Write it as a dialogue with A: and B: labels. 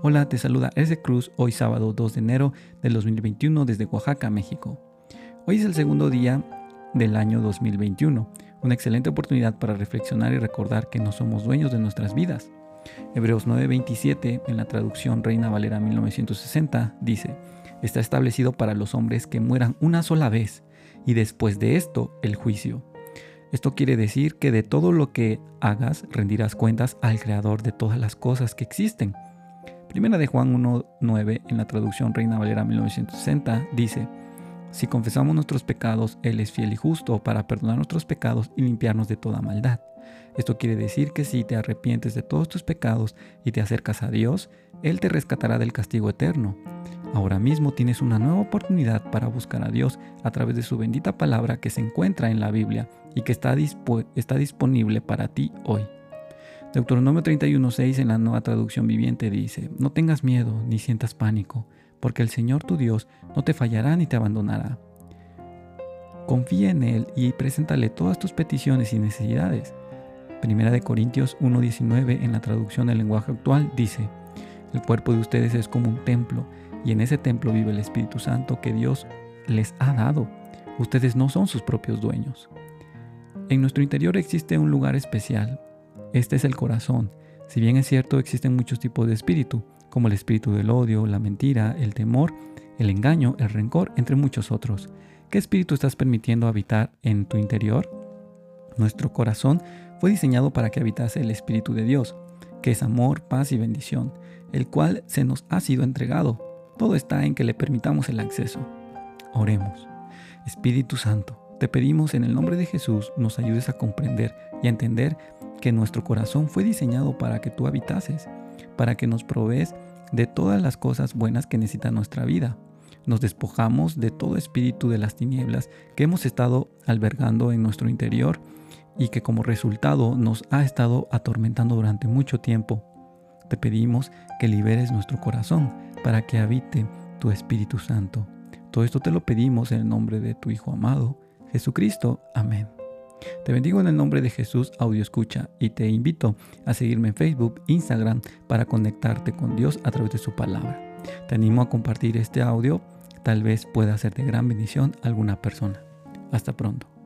A: Hola, te saluda Eze Cruz hoy sábado 2 de enero del 2021 desde Oaxaca, México. Hoy es el segundo día del año 2021, una excelente oportunidad para reflexionar y recordar que no somos dueños de nuestras vidas. Hebreos 9:27 en la traducción Reina Valera 1960 dice, está establecido para los hombres que mueran una sola vez y después de esto el juicio. Esto quiere decir que de todo lo que hagas rendirás cuentas al Creador de todas las cosas que existen Primera de Juan 1.9 en la traducción Reina Valera 1960 dice, Si confesamos nuestros pecados, Él es fiel y justo para perdonar nuestros pecados y limpiarnos de toda maldad. Esto quiere decir que si te arrepientes de todos tus pecados y te acercas a Dios, Él te rescatará del castigo eterno. Ahora mismo tienes una nueva oportunidad para buscar a Dios a través de su bendita palabra que se encuentra en la Biblia y que está, está disponible para ti hoy. Deuteronomio 31.6 en la nueva traducción viviente dice, no tengas miedo ni sientas pánico, porque el Señor tu Dios no te fallará ni te abandonará. Confía en Él y preséntale todas tus peticiones y necesidades. Primera de Corintios 1.19 en la traducción del lenguaje actual dice, el cuerpo de ustedes es como un templo y en ese templo vive el Espíritu Santo que Dios les ha dado. Ustedes no son sus propios dueños. En nuestro interior existe un lugar especial, este es el corazón. Si bien es cierto, existen muchos tipos de espíritu, como el espíritu del odio, la mentira, el temor, el engaño, el rencor, entre muchos otros. ¿Qué espíritu estás permitiendo habitar en tu interior? Nuestro corazón fue diseñado para que habitase el Espíritu de Dios, que es amor, paz y bendición, el cual se nos ha sido entregado. Todo está en que le permitamos el acceso. Oremos. Espíritu Santo, te pedimos en el nombre de Jesús nos ayudes a comprender y a entender que nuestro corazón fue diseñado para que tú habitases, para que nos provees de todas las cosas buenas que necesita nuestra vida. Nos despojamos de todo espíritu de las tinieblas que hemos estado albergando en nuestro interior y que como resultado nos ha estado atormentando durante mucho tiempo. Te pedimos que liberes nuestro corazón para que habite tu Espíritu Santo. Todo esto te lo pedimos en el nombre de tu Hijo amado, Jesucristo. Amén. Te bendigo en el nombre de Jesús Audio Escucha y te invito a seguirme en Facebook, Instagram para conectarte con Dios a través de su palabra. Te animo a compartir este audio, tal vez pueda ser de gran bendición a alguna persona. Hasta pronto.